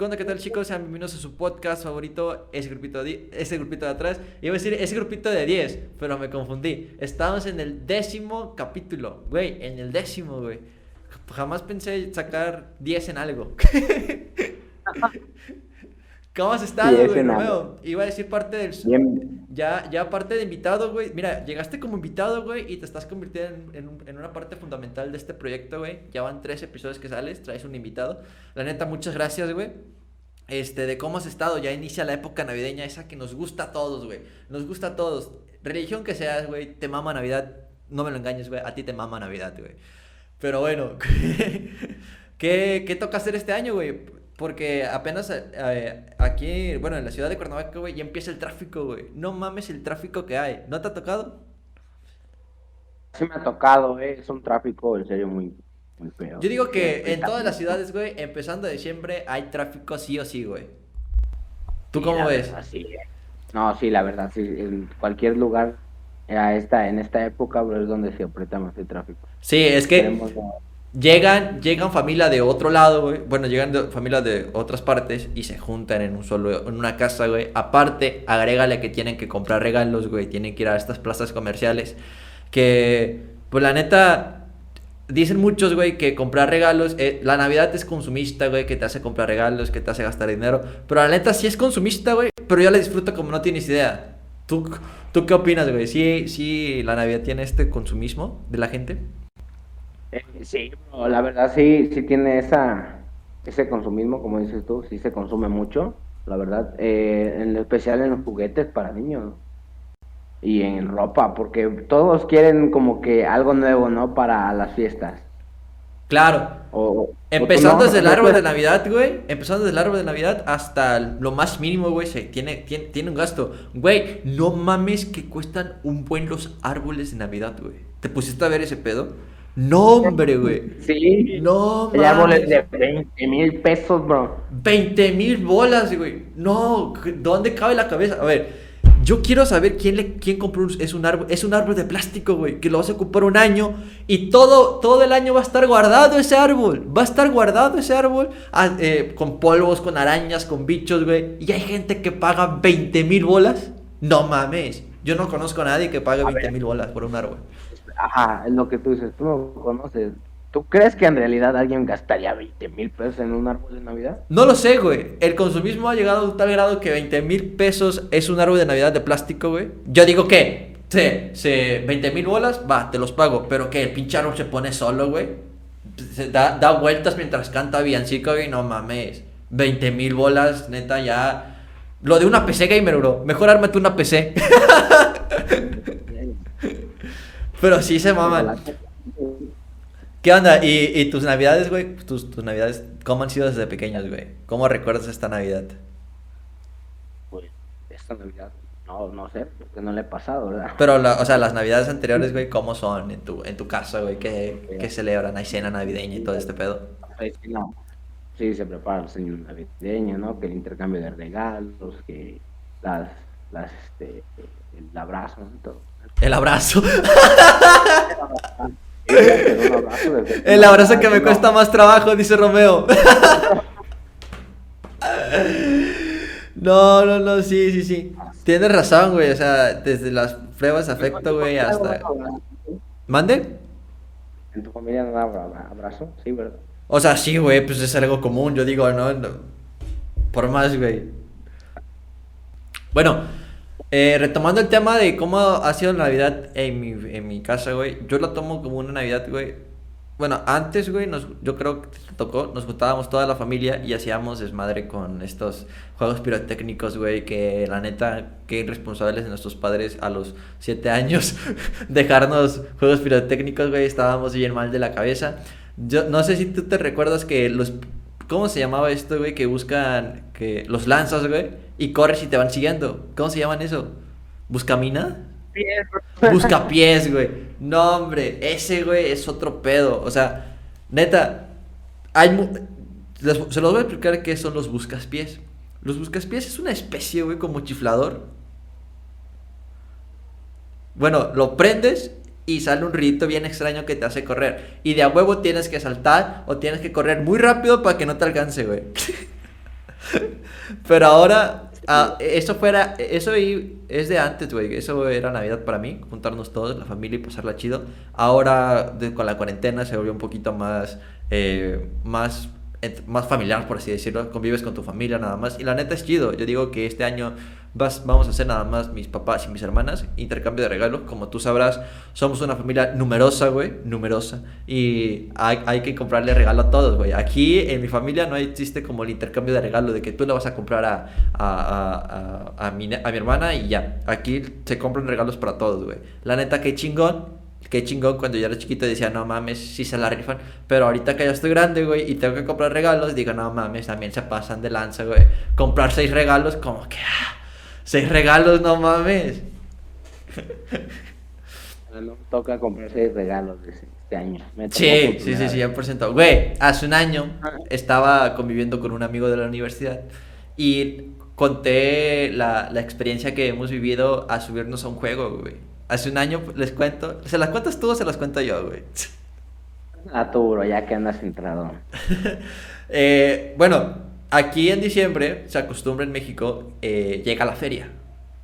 ¿Qué onda? ¿Qué tal chicos? Sean bienvenidos a su podcast favorito, ese grupito de, ese grupito de atrás. Iba a decir ese grupito de 10, pero me confundí. Estamos en el décimo capítulo, güey, en el décimo, güey. Jamás pensé sacar 10 en algo. ¿Cómo has estado, Diez güey, Romeo? Iba a decir parte del... Bien, Ya, ya parte de invitado, güey. Mira, llegaste como invitado, güey, y te estás convirtiendo en, en una parte fundamental de este proyecto, güey. Ya van tres episodios que sales, traes un invitado. La neta, muchas gracias, güey. Este, de cómo has estado. Ya inicia la época navideña, esa que nos gusta a todos, güey. Nos gusta a todos. Religión que seas, güey, te mama Navidad. No me lo engañes, güey. A ti te mama Navidad, güey. Pero bueno, ¿qué, qué toca hacer este año, güey? Porque apenas eh, aquí, bueno, en la ciudad de Cuernavaca, güey, ya empieza el tráfico, güey. No mames el tráfico que hay. ¿No te ha tocado? sí me ha tocado, eh, es un tráfico en serio muy, muy feo. Yo digo que en todas las ciudades, güey, empezando diciembre, hay tráfico sí o sí, güey. ¿Tú Sí, cómo ves? verdad, sí, eh. No, sí, la verdad, sí, en cualquier lugar a esta, en esta época, bro, es donde se aprieta más el tráfico. Sí, es que Esperemos no- llegan, llegan familia de otro lado, güey. Bueno, llegan de, familia de otras partes y se juntan en un solo, en una casa, güey. Aparte, agrégale que tienen que comprar regalos, güey. Tienen que ir a estas plazas comerciales. Que, pues la neta, dicen muchos, güey, que comprar regalos, eh, la Navidad es consumista, güey, que te hace comprar regalos, que te hace gastar dinero. Pero la neta sí es consumista, güey, pero yo la disfruto como no tienes idea. ¿Tú, tú qué opinas, güey? ¿Sí, ¿Sí la Navidad tiene este consumismo de la gente? Eh, sí, bro, la verdad sí, sí tiene esa, ese consumismo, como dices tú, sí se consume mucho, la verdad, eh, en especial en los juguetes para niños y en ropa, porque todos quieren como que algo nuevo, ¿no? Para las fiestas. Claro. O, Empezando no, desde el no árbol de Navidad, güey. Empezando desde el árbol de Navidad hasta lo más mínimo, güey. Se tiene, tiene, tiene un gasto. Güey, no mames que cuestan un buen los árboles de Navidad, güey. ¿Te pusiste a ver ese pedo? No, hombre, güey. Sí, No, hay árboles mames. de 20 mil pesos, bro. 20 mil bolas, güey. No, ¿dónde cabe la cabeza? A ver, yo quiero saber quién, le, quién compró un, es un árbol. Es un árbol de plástico, güey, que lo vas a ocupar un año y todo, todo el año va a estar guardado ese árbol. Va a estar guardado ese árbol ah, eh, con polvos, con arañas, con bichos, güey. Y hay gente que paga 20 mil bolas. No mames. Yo no conozco a nadie que pague 20 mil bolas por un árbol. Ajá, es lo que tú dices, tú no conoces. ¿Tú crees que en realidad alguien gastaría 20 mil pesos en un árbol de Navidad? No lo sé, güey. El consumismo ha llegado a un tal grado que 20 mil pesos es un árbol de Navidad de plástico, güey. Yo digo que, sí, sí, 20 mil bolas, va, te los pago. Pero que el pinche árbol se pone solo, güey. Da, da vueltas mientras canta villancico, güey. No mames. 20 mil bolas, neta, ya. Lo de una PC gamer, bro. Mejor ármate una PC. Pero sí se maman. ¿Qué onda? ¿Y, y tus navidades, güey? Tus, tus navidades, ¿cómo han sido desde pequeños, güey? ¿Cómo recuerdas esta navidad? Pues esta Navidad, no, no sé, porque no le he pasado, ¿verdad? Pero, la- o sea, las navidades anteriores, güey, ¿cómo son en tu, en tu casa, güey? ¿Qué, qué celebran? ¿Hay cena navideña y todo este pedo? Sí, no. Sí, se prepara el señor navideño, ¿no? Que el intercambio de regalos, que las, las, este, el abrazo, ¿no? Todo. El abrazo. El abrazo que me cuesta más trabajo, dice Romeo. No, no, no, sí, sí, sí. Tienes razón, güey. O sea, desde las pruebas de afecto, güey, hasta... ¿Mande? ¿En tu familia no abrazo? Sí, ¿verdad? O sea, sí, güey, pues es algo común, yo digo. No, Por más, güey. Bueno, eh, retomando el tema de cómo ha sido la Navidad en mi, en mi casa, güey. Yo lo tomo como una Navidad, güey. Bueno, antes, güey, nos, yo creo que tocó, nos juntábamos toda la familia y hacíamos desmadre con estos juegos pirotécnicos, güey, que la neta, qué irresponsables de nuestros padres a los 7 años dejarnos juegos pirotécnicos, güey, estábamos bien mal de la cabeza. Yo no sé si tú te recuerdas que los... ¿Cómo se llamaba esto, güey? Que buscan... que Los lanzas, güey. Y corres y te van siguiendo. ¿Cómo se llaman eso? ¿Buscamina? Buscapiés, güey. No, hombre. Ese, güey, es otro pedo. O sea, neta. Hay... mu- les- se los voy a explicar qué son los buscaspiés. Los buscaspiés es una especie, güey, como chiflador. Bueno, lo prendes y sale un ruidito bien extraño que te hace correr. Y de a huevo tienes que saltar o tienes que correr muy rápido para que no te alcance, güey. Pero ahora, ah, eso fuera, eso es de antes, güey. Eso era Navidad para mí, juntarnos todos, la familia y pasarla chido. Ahora, con la cuarentena, se volvió un poquito más, eh, más más familiar, por así decirlo, convives con tu familia nada más. Y la neta es chido. Yo digo que este año vas, vamos a hacer nada más mis papás y mis hermanas, intercambio de regalos. Como tú sabrás, somos una familia numerosa, güey, numerosa. Y hay, hay, que comprarle regalo a todos, güey. Aquí en mi familia no existe como el intercambio de regalo de que tú le vas a comprar a, a, a, a, mi, mi hermana y ya. Aquí se compran regalos para todos, güey. La neta, que chingón qué chingón cuando yo era chiquito decía, no mames, sí se la rifan. Pero ahorita que ya estoy grande, güey, y tengo que comprar regalos, digo, no mames, también se pasan de lanza, güey. Comprar seis regalos, como que, ah, seis regalos, no mames. No toca comprar seis regalos este año. sí, sí, sí, sí, 100%. Güey, hace un año estaba conviviendo con un amigo de la universidad y conté la, la experiencia que hemos vivido a subirnos a un juego, güey. Hace un año, les cuento. ¿Se las cuentas tú o se las cuento yo, güey? A tu bro, ya que andas entrado. eh, bueno, aquí en diciembre se acostumbra en México, eh, llega la feria.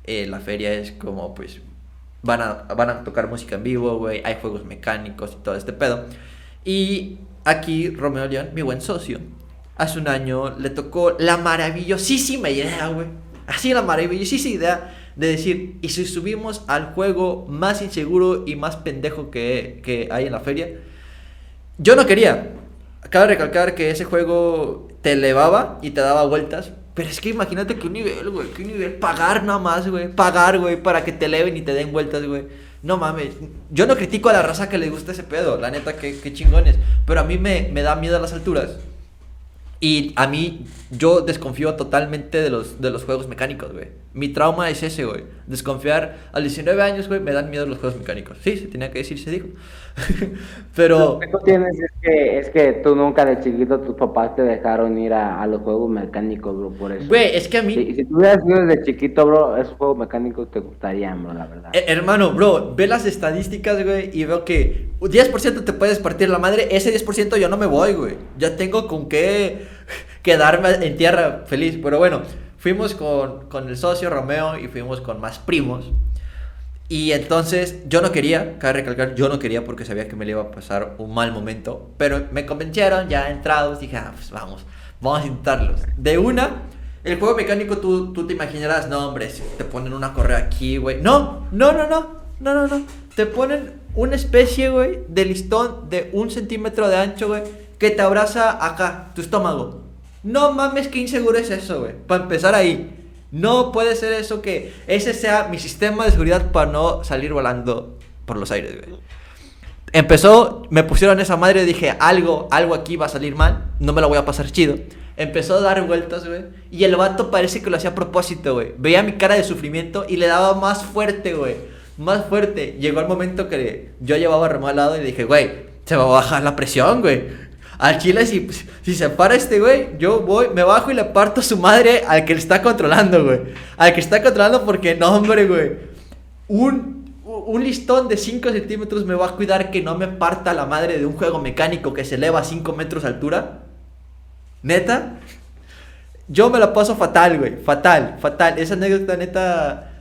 Eh, la feria es como, pues, van a, van a tocar música en vivo, güey, hay juegos mecánicos y todo este pedo. Y aquí Romeo León, mi buen socio, hace un año le tocó la maravillosísima idea, güey. Así la maravillosísima idea de decir, ¿y si subimos al juego más inseguro y más pendejo que, que hay en la feria? Yo no quería. Cabe recalcar que ese juego te elevaba y te daba vueltas. Pero es que imagínate qué nivel, güey. Qué nivel. Pagar nada más, güey. Pagar, güey, para que te eleven y te den vueltas, güey. No mames. Yo no critico a la raza que le gusta ese pedo. La neta, qué, qué chingones. Pero a mí me, me da miedo a las alturas. Y a mí, yo desconfío totalmente de los, de los juegos mecánicos, güey. Mi trauma es ese, güey. Desconfiar. A los 19 años, güey, me dan miedo los juegos mecánicos. Sí, se tenía que decir, se dijo. Pero. Lo que tú tienes es que, es que tú nunca de chiquito, tus papás te dejaron ir a, a los juegos mecánicos, bro, por eso. Güey, es que a mí. Si, si tú hubieras sido desde chiquito, bro, esos juegos mecánicos te gustarían, bro, la verdad. Eh, hermano, bro, ve las estadísticas, güey, y veo que 10% te puedes partir la madre. Ese 10% yo no me voy, güey. Ya tengo con qué quedarme en tierra feliz. Pero bueno, fuimos con, con el socio Romeo y fuimos con más primos. Y entonces yo no quería, cabe recalcar, yo no quería porque sabía que me le iba a pasar un mal momento. Pero me convencieron, ya entrados, dije, ah, pues vamos, vamos a intentarlos. De una, el juego mecánico tú, tú te imaginarás, no hombre, te ponen una correa aquí, güey. No, no, no, no, no, no, no. Te ponen una especie, güey, de listón de un centímetro de ancho, güey, que te abraza acá, tu estómago. No mames, qué inseguro es eso, güey. Para empezar ahí. No puede ser eso que ese sea mi sistema de seguridad para no salir volando por los aires, güey. Empezó, me pusieron esa madre dije, algo, algo aquí va a salir mal, no me lo voy a pasar chido. Empezó a dar vueltas, güey. Y el vato parece que lo hacía a propósito, güey. Veía mi cara de sufrimiento y le daba más fuerte, güey. Más fuerte. Llegó el momento que yo llevaba remo al lado y dije, güey, se va a bajar la presión, güey. Al chile, si, si se para este güey, yo voy, me bajo y le parto a su madre al que le está controlando, güey. Al que está controlando porque, no, hombre, güey. Un, un listón de 5 centímetros me va a cuidar que no me parta la madre de un juego mecánico que se eleva a 5 metros de altura. Neta. Yo me la paso fatal, güey. Fatal, fatal. Esa anécdota, neta.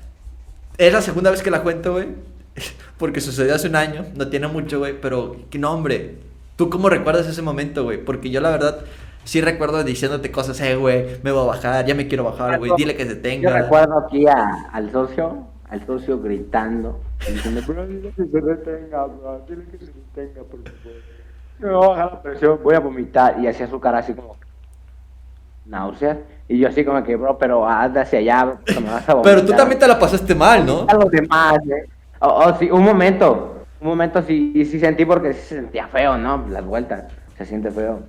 Es la segunda vez que la cuento, güey. Porque sucedió hace un año. No tiene mucho, güey. Pero, que no, hombre. ¿Tú cómo recuerdas ese momento, güey? Porque yo la verdad sí recuerdo diciéndote cosas, eh, güey, me voy a bajar, ya me quiero bajar, güey, dile que se tenga. Yo recuerdo aquí a, al socio, al socio gritando, diciendo, bro, dile que se detenga, bro, dile que se detenga, por favor. Me voy a bajar la presión, voy a vomitar, y hacía su cara así como, náuseas, y yo así como que, bro, pero de hacia allá, bro, me vas a vomitar. Pero tú también te la pasaste mal, ¿no? A los demás, eh. Oh, oh, sí, un momento, un momento sí, sí sentí porque sí se sentía feo, ¿no? Las vueltas, se siente feo.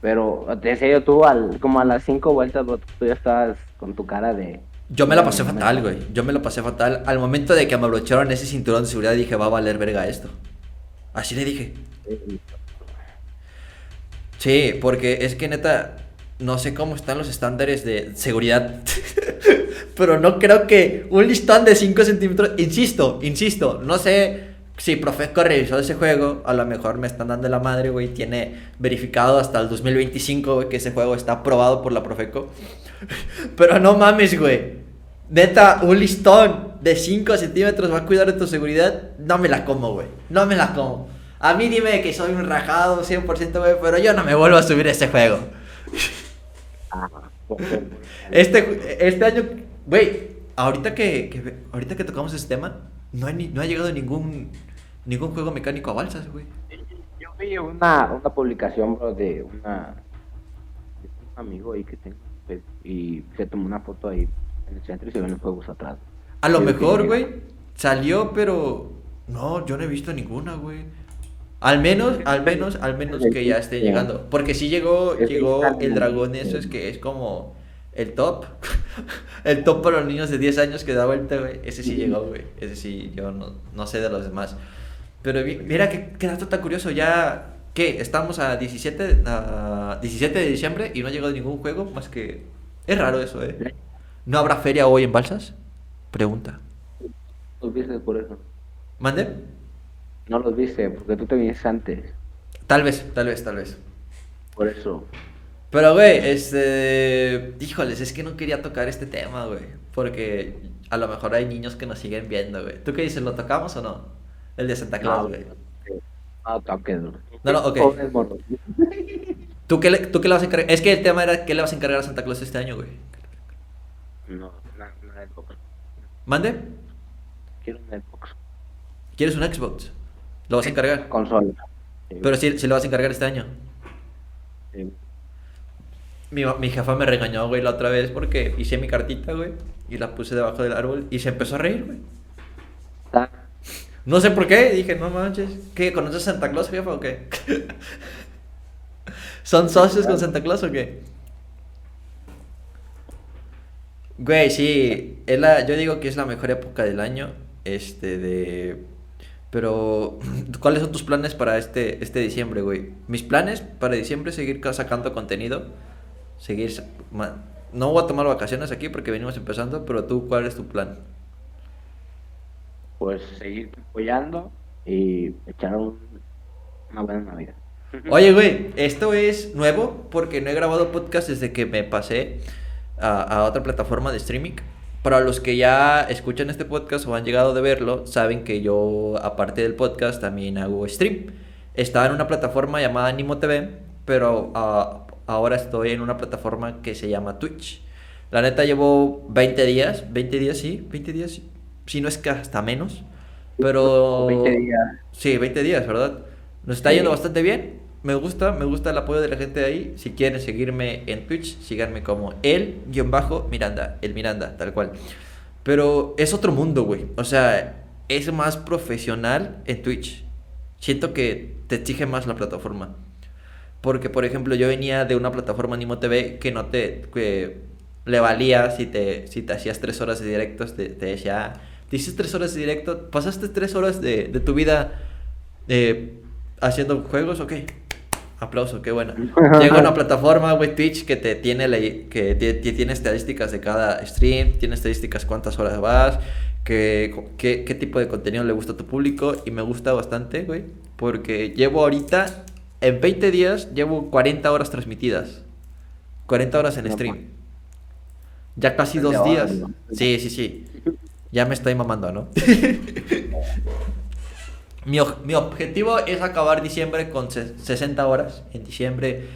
Pero te yo, tú al, como a las cinco vueltas, tú ya estabas con tu cara de... Yo me la pasé fatal, güey. Yo me la pasé fatal. Al momento de que me abrocharon ese cinturón de seguridad, dije, va a valer verga esto. Así le dije. Sí, porque es que neta, no sé cómo están los estándares de seguridad. pero no creo que un listón de 5 centímetros, insisto, insisto, no sé si Profeco revisó ese juego, a lo mejor me están dando la madre, güey. Tiene verificado hasta el 2025, güey, que ese juego está aprobado por la Profeco. Pero no mames, güey. Neta, un listón de 5 centímetros va a cuidar de tu seguridad. No me la como, güey. No me la como. A mí dime que soy un rajado 100%, güey, pero yo no me vuelvo a subir ese juego. Este, este año, güey, ahorita que, que- ahorita que tocamos este tema, no ha llegado ningún, ningún juego mecánico a balsas, güey. Yo vi una, una publicación, bro, de una de un amigo ahí que tengo pues, y se tomó una foto ahí en el centro y se ven los juegos atrás. A lo mejor, güey, salió, pero no, yo no he visto ninguna, güey. Al menos, al menos, al menos que ya esté llegando. Porque sí llegó, llegó el dragón, eso es que es como el top. el top para los niños de 10 años que da vuelta, güey. Ese sí llegó, güey. Ese sí, yo no, no sé de los demás. Pero mi- mira qué, qué dato tan curioso. Ya, ¿qué? Estamos a 17, a 17 de diciembre y no ha llegado ningún juego más que... Es raro eso, ¿eh? ¿No habrá feria hoy en Balsas? Pregunta. Los viste por eso. ¿Mande? No los viste, porque tú te viniste antes. Tal vez, tal vez, tal vez. Por eso. Pero, güey, este... Híjoles, es que no quería tocar este tema, güey. Porque a lo mejor hay niños que nos siguen viendo, güey. ¿Tú qué dices? ¿Lo tocamos o no? El de Santa Claus, güey. No toques, bro. No, no, ok. ¿Tú qué, le, ¿Tú qué le vas a encargar? Es que el tema era qué le vas a encargar a Santa Claus este año, güey. No, una Xbox. ¿Mande? Quiero una Xbox. ¿Quieres un Xbox? ¿Lo vas a encargar? Consola. Sí, Pero si, si lo vas a encargar este año. sí. Mi, mi jefa me regañó, güey, la otra vez porque hice mi cartita, güey, y la puse debajo del árbol y se empezó a reír, güey. No sé por qué, dije, no manches. ¿Qué? ¿Conoces a Santa Claus, jefa, o qué? ¿Son socios con Santa Claus o qué? Güey, sí, es la, yo digo que es la mejor época del año, este, de... Pero, ¿cuáles son tus planes para este, este diciembre, güey? Mis planes para diciembre seguir ca- sacando contenido, seguir... No voy a tomar vacaciones aquí porque venimos empezando, pero tú, ¿cuál es tu plan? Pues seguir apoyando y echar un- una buena Navidad. Oye, güey, esto es nuevo porque no he grabado podcast desde que me pasé a, a otra plataforma de streaming. Para los que ya escuchan este podcast o han llegado de verlo, saben que yo, aparte del podcast, también hago stream. Estaba en una plataforma llamada Animo TV, pero ah, ahora estoy en una plataforma que se llama Twitch. La neta llevo 20 días, 20 días, sí, 20 días, sí. Si no es que hasta menos. Pero... 20 días. Sí, 20 días, ¿verdad? Nos está Sí. yendo bastante bien. Me gusta, me gusta el apoyo de la gente de ahí. Si quieren seguirme en Twitch, síganme como el-miranda, el Miranda, tal cual. Pero es otro mundo, güey. O sea, es más profesional en Twitch. Siento que te exige más la plataforma. Porque, por ejemplo, yo venía de una plataforma Animo TV que no te... que le valía si te, si te hacías tres horas de directos, te, te decía, "Ah, te hiciste tres horas de directo, pasaste tres horas de, de tu vida eh, haciendo juegos, ok. Aplauso, qué bueno. Llega una plataforma, güey, Twitch, que te tiene, la- que te- te tiene estadísticas de cada stream, tiene estadísticas cuántas horas vas, qué, qué, qué tipo de contenido le gusta a tu público, y me gusta bastante, güey, porque llevo ahorita, en 20 días, llevo 40 horas transmitidas. 40 horas en stream. Ya casi dos días. Sí, sí, sí. Ya me estoy mamando, ¿no? mi, mi objetivo es acabar diciembre con se- 60 horas. En diciembre.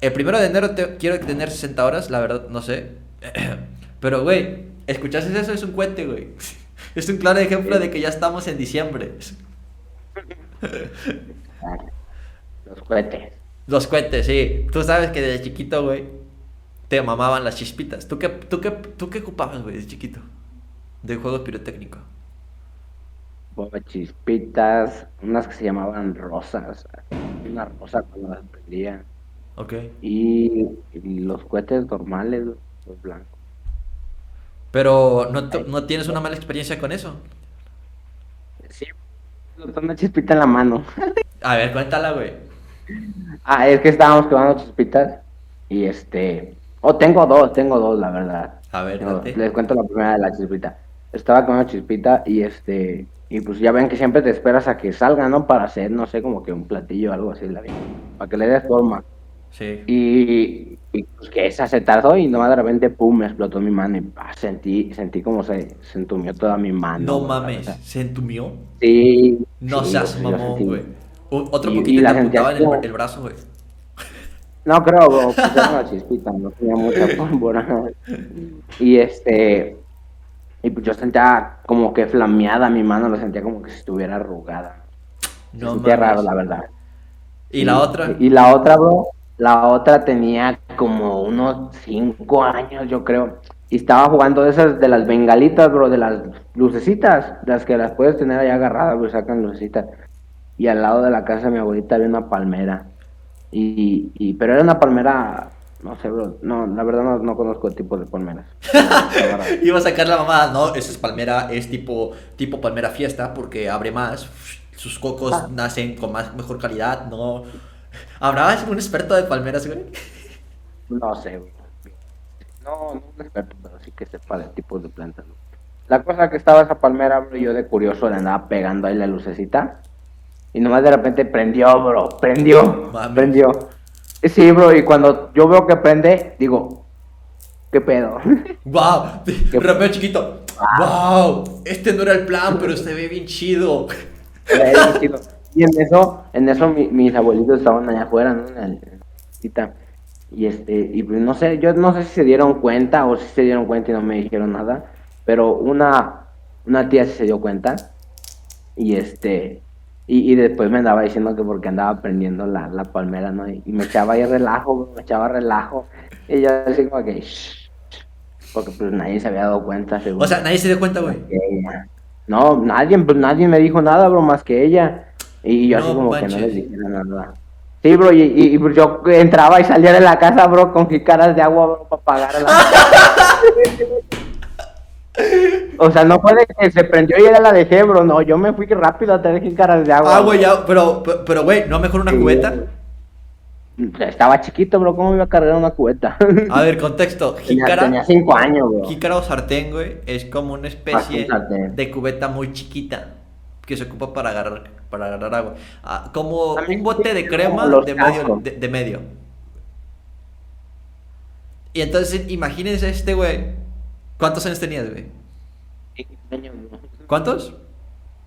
El primero de enero te- quiero tener 60 horas, la verdad, no sé. Pero, güey, ¿escuchaste eso? Es un cuente, güey. Es un claro ejemplo de que ya estamos en diciembre. Los cohetes. Los cohetes, sí. Tú sabes que desde chiquito, güey, te mamaban las chispitas. ¿Tú qué, tú qué, tú qué ocupabas, güey, desde chiquito? De juegos pirotécnicos. Chispitas, unas que se llamaban rosas. Una rosa cuando las prendían. Ok. Y, y los cohetes normales, los blancos. Pero no, no tienes una mala experiencia con eso. Sí, una chispita en la mano. A ver, cuéntala, güey. Ah, es que estábamos quemando chispitas. Y este. Oh, tengo dos, tengo dos, la verdad. A ver, date. les cuento la primera de la chispita. Estaba con una chispita y este, y pues ya ven que siempre te esperas a que salga, ¿no? Para hacer, no sé, como que un platillo o algo así, la para que le des forma. Sí. Y, y, pues que esa se tardó y nomás de repente, pum, me explotó mi mano y ah, sentí, sentí como se, se entumió toda mi mano. No mames, ¿se entumió? sí. No sí, seas mamón, güey. Otro Y- poquito y te apuntaba en el, brazo, güey. No creo, era una chispita, no tenía mucha pólvora. Y este, y pues yo sentía como que flameada mi mano, lo sentía como que si estuviera arrugada. No sentía raro, la verdad. ¿Y la otra? Y la otra, bro, la otra tenía como unos cinco años, yo creo. Y estaba jugando de esas de las bengalitas, bro, de las lucecitas, las que las puedes tener ahí agarradas, bro, sacan lucecitas. Y al lado de la casa de mi abuelita había una palmera. Y, y pero era una palmera, no sé, bro, no, la verdad no, no conozco el tipo de palmeras. Iba a sacar la mamada, no, esa es palmera, es tipo, tipo palmera fiesta porque abre más, sus cocos Ah. nacen con más, mejor calidad, no. ¿Habrá un experto de palmeras, güey? No sé, bro. No, no un experto, pero sí que sepa de tipos de plantas. ¿no? La cosa que estaba esa palmera, bro, yo de curioso le andaba pegando ahí la lucecita. Y nomás de repente prendió, bro, prendió, prendió. Sí, bro, y cuando yo veo que prende, digo, ¿qué pedo? ¡Wow! ¿Qué- Rapeo chiquito. ¡Wow! Este no era el plan, pero se ve bien chido. y en eso, en eso mi- mis abuelitos estaban allá afuera, ¿no? En la-. Y este, y pues no sé, yo no sé si se dieron cuenta o si se dieron cuenta y no me dijeron nada, pero una, una tía sí se dio cuenta. Y este, y, y después me andaba diciendo que porque andaba prendiendo la, la palmera, ¿no? Y, y me echaba ahí relajo, me echaba relajo. Y yo así como que, "Shh, shh", porque pues nadie se había dado cuenta, según. O sea, nadie se dio cuenta, güey. No, nadie, pues nadie me dijo nada, bro, más que ella. Y yo así como que no les dijera nada. Sí, bro, y, y, y, pues, yo entraba y salía de la casa, bro, con jicaras de agua, bro, para pagar la... O sea, no fue de que se prendió y ya la dejé, bro, no, yo me fui rápido a traer jicaras de agua. Ah, güey, ya, pero, pero, güey, ¿no mejor una Sí, cubeta? Estaba chiquito, bro, ¿cómo me iba a cargar una cubeta? A ver, contexto. tenía, Jícara, tenía cinco años, bro. jícara o sartén, güey, es como una especie de cubeta muy chiquita que se ocupa para agarrar, para agarrar agua. Ah, como También un bote de crema de medio, de medio. Y entonces, imagínense este güey. ¿Cuántos años tenías, güey? Cinco años. ¿Cuántos?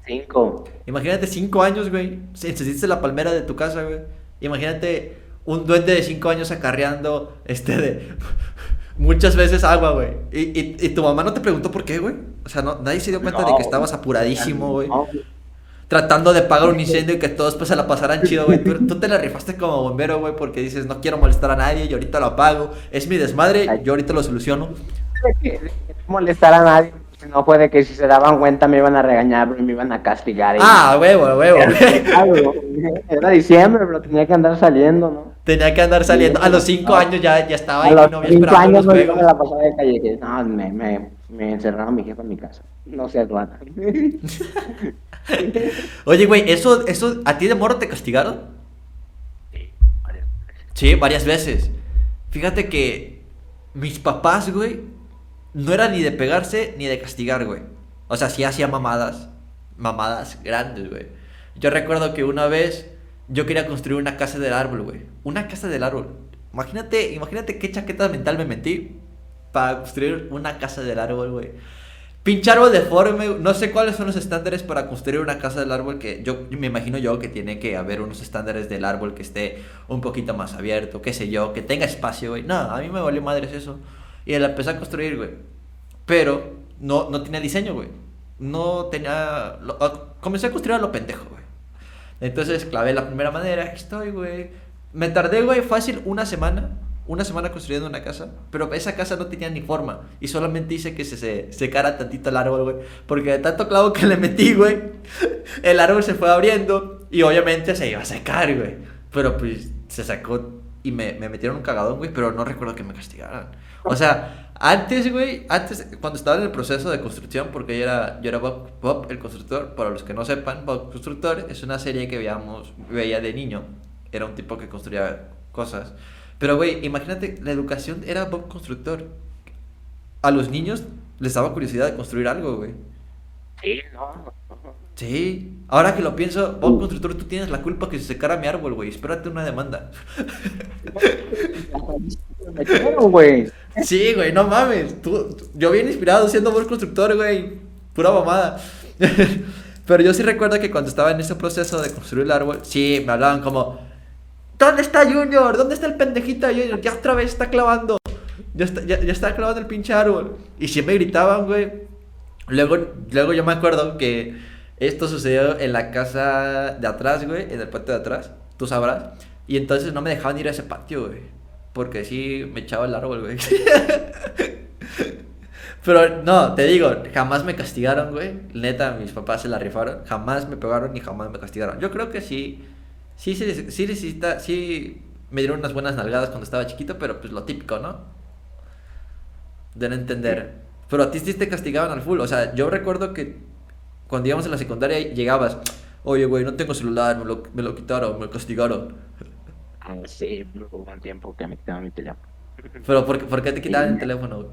Cinco. Imagínate cinco años, güey. Encendiste la palmera de tu casa, güey. Imagínate un duende de cinco años acarreando este de muchas veces agua, güey. Y, y, y tu mamá no te preguntó por qué, güey. O sea, no, nadie se dio cuenta de que estabas apuradísimo, güey. No, Tratando de apagar un incendio y que todos pues se la pasaran chido, güey. Tú, tú te la rifaste como bombero, güey, porque dices, no quiero molestar a nadie y ahorita lo apago. Es mi desmadre, yo ahorita lo soluciono. De que, no molestar a nadie. No fue de que si se daban cuenta me iban a regañar, bro, y me iban a castigar. y- Ah, huevo, huevo. Era diciembre, pero tenía que andar saliendo, ¿no? Tenía que andar saliendo. A los cinco años ya, ya estaba A ahí los mi novia cinco años los no juegos. a la pasada de calle. que, No, me, me, me encerraron mi jefa en mi casa. No seas rata. Oye, güey, ¿eso, eso, ¿a ti de morro te castigaron? Sí, varias veces. Fíjate que mis papás, güey, no era ni de pegarse ni de castigar, güey. O sea, sí hacía mamadas, mamadas grandes, güey. Yo recuerdo que una vez yo quería construir una casa del árbol, güey. Una casa del árbol. Imagínate, imagínate qué chaqueta mental me metí para construir una casa del árbol, güey. Pinche árbol deforme, no sé cuáles son los estándares para construir una casa del árbol que yo me imagino yo que tiene que haber unos estándares del árbol que esté un poquito más abierto, qué sé yo, que tenga espacio, güey. No, a mí me valió madres eso. Y la empecé a construir, güey. Pero no, no tenía diseño, güey. No tenía... lo- a- comencé a construir a lo pendejo, güey. Entonces clavé la primera madera, aquí estoy, güey. Me tardé, güey, fácil una semana. Una semana construyendo una casa. Pero esa casa no tenía ni forma. Y solamente hice que se, se secara tantito el árbol, güey. Porque de tanto clavo que le metí, güey. El árbol se fue abriendo. Y obviamente se iba a secar, güey. Pero pues se sacó y me, me metieron un cagadón, güey. Pero no recuerdo que me castigaran. O sea, antes, güey, antes, cuando estaba en el proceso de construcción, porque yo era, yo era Bob, Bob el constructor, para los que no sepan, Bob Constructor es una serie que veíamos, veía de niño, era un tipo que construía cosas. Pero, güey, imagínate, la educación era Bob Constructor. A los niños les daba curiosidad de construir algo, güey. Sí, no. Sí. Ahora que lo pienso, vos, constructor, tú tienes la culpa que se secara mi árbol, güey. Espérate una demanda. Güey. Sí, güey, no mames. Tú, yo bien inspirado siendo vos constructor, güey. Pura mamada. Pero yo sí recuerdo que cuando estaba en ese proceso de construir el árbol, sí, me hablaban como, ¿dónde está Junior? ¿Dónde está el pendejito de Junior? Ya otra vez está clavando. Ya está, ya, ya está clavando el pinche árbol. Y sí me gritaban, güey. Luego, luego yo me acuerdo que esto sucedió en la casa de atrás, güey, en el patio de atrás, tú sabrás. Y entonces no me dejaban ir a ese patio, güey. Porque sí me echaba el árbol, güey. Pero no, te digo, jamás me castigaron, güey. Neta, mis papás se la rifaron. Jamás me pegaron ni jamás me castigaron. Yo creo que sí, sí, sí, sí necesita, sí me dieron unas buenas nalgadas cuando estaba chiquito, pero pues lo típico, ¿no? De no entender. Pero a ti sí te castigaban al full. O sea, yo recuerdo que cuando íbamos en la secundaria llegabas, oye, güey, no tengo celular, me lo, me lo quitaron, me castigaron. Sí, hubo un tiempo que me quitaban mi teléfono. Pero ¿por, qué- por qué te quitaban el teléfono, güey?